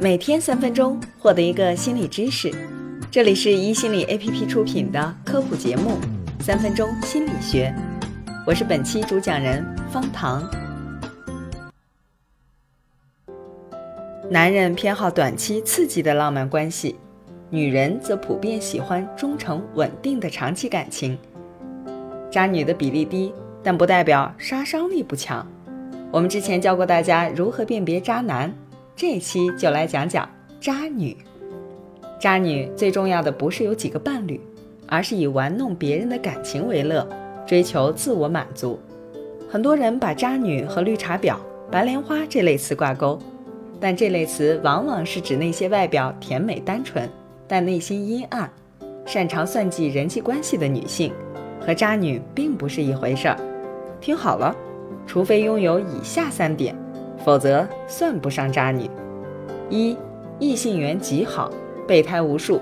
每天三分钟，获得一个心理知识。这里是一心理 APP 出品的科普节目《三分钟心理学》，我是本期主讲人方糖。男人偏好短期刺激的浪漫关系，女人则普遍喜欢忠诚稳定的长期感情。渣女的比例低，但不代表杀伤力不强。我们之前教过大家如何辨别渣男。这期就来讲讲渣女。渣女最重要的不是有几个伴侣，而是以玩弄别人的感情为乐，追求自我满足。很多人把渣女和绿茶婊、白莲花这类词挂钩，但这类词往往是指那些外表甜美单纯，但内心阴暗、擅长算计人际关系的女性，和渣女并不是一回事儿。听好了，除非拥有以下三点。否则算不上渣女。一，异性缘极好，备胎无数。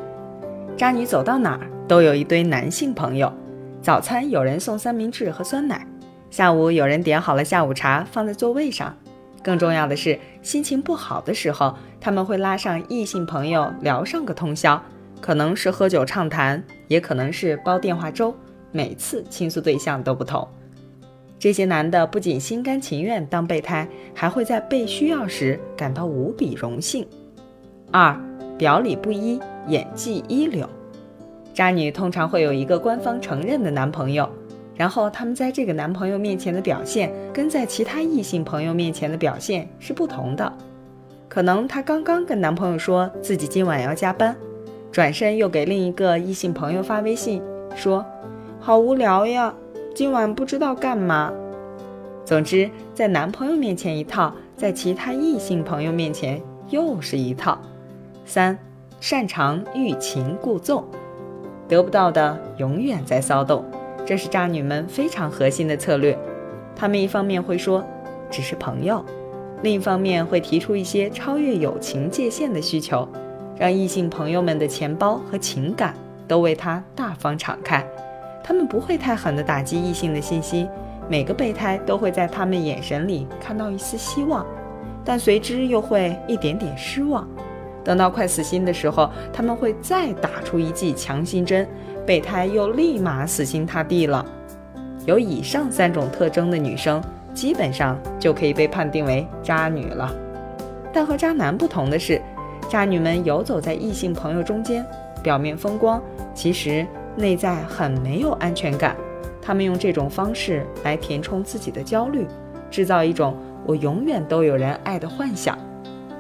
渣女走到哪儿都有一堆男性朋友。早餐有人送三明治和酸奶，下午有人点好了下午茶放在座位上。更重要的是，心情不好的时候，他们会拉上异性朋友聊上个通宵，可能是喝酒畅谈，也可能是煲电话粥。每次倾诉对象都不同。这些男的不仅心甘情愿当备胎，还会在被需要时感到无比荣幸。二，表里不一，演技一流。渣女通常会有一个官方承认的男朋友，然后他们在这个男朋友面前的表现，跟在其他异性朋友面前的表现是不同的。可能她刚刚跟男朋友说自己今晚要加班，转身又给另一个异性朋友发微信说：“好无聊呀。”今晚不知道干嘛。总之，在男朋友面前一套，在其他异性朋友面前又是一套。三，擅长欲擒故纵，得不到的永远在骚动，这是渣女们非常核心的策略。她们一方面会说只是朋友，另一方面会提出一些超越友情界限的需求，让异性朋友们的钱包和情感都为她大方敞开。他们不会太狠地打击异性的信心，每个备胎都会在他们眼神里看到一丝希望，但随之又会一点点失望。等到快死心的时候，他们会再打出一剂强心针，备胎又立马死心塌地了。有以上三种特征的女生，基本上就可以被判定为渣女了。但和渣男不同的是，渣女们游走在异性朋友中间，表面风光，其实。内在很没有安全感，他们用这种方式来填充自己的焦虑，制造一种我永远都有人爱的幻想。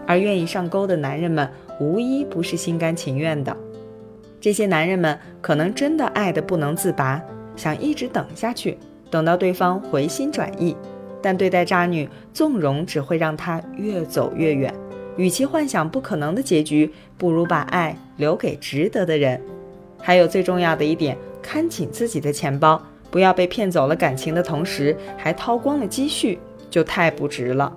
而愿意上钩的男人们，无一不是心甘情愿的。这些男人们可能真的爱得不能自拔，想一直等下去，等到对方回心转意。但对待渣女，纵容只会让她越走越远。与其幻想不可能的结局，不如把爱留给值得的人。还有最重要的一点，看紧自己的钱包，不要被骗走了感情的同时还掏光了积蓄，就太不值了。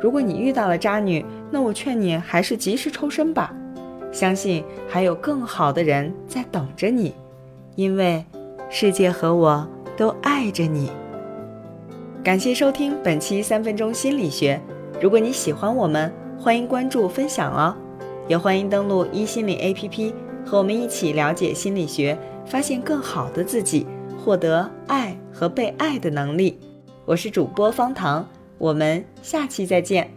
如果你遇到了渣女，那我劝你还是及时抽身吧，相信还有更好的人在等着你，因为世界和我都爱着你。感谢收听本期三分钟心理学，如果你喜欢我们，欢迎关注分享哦，也欢迎登录一心理 APP。和我们一起了解心理学，发现更好的自己，获得爱和被爱的能力。我是主播方糖，我们下期再见。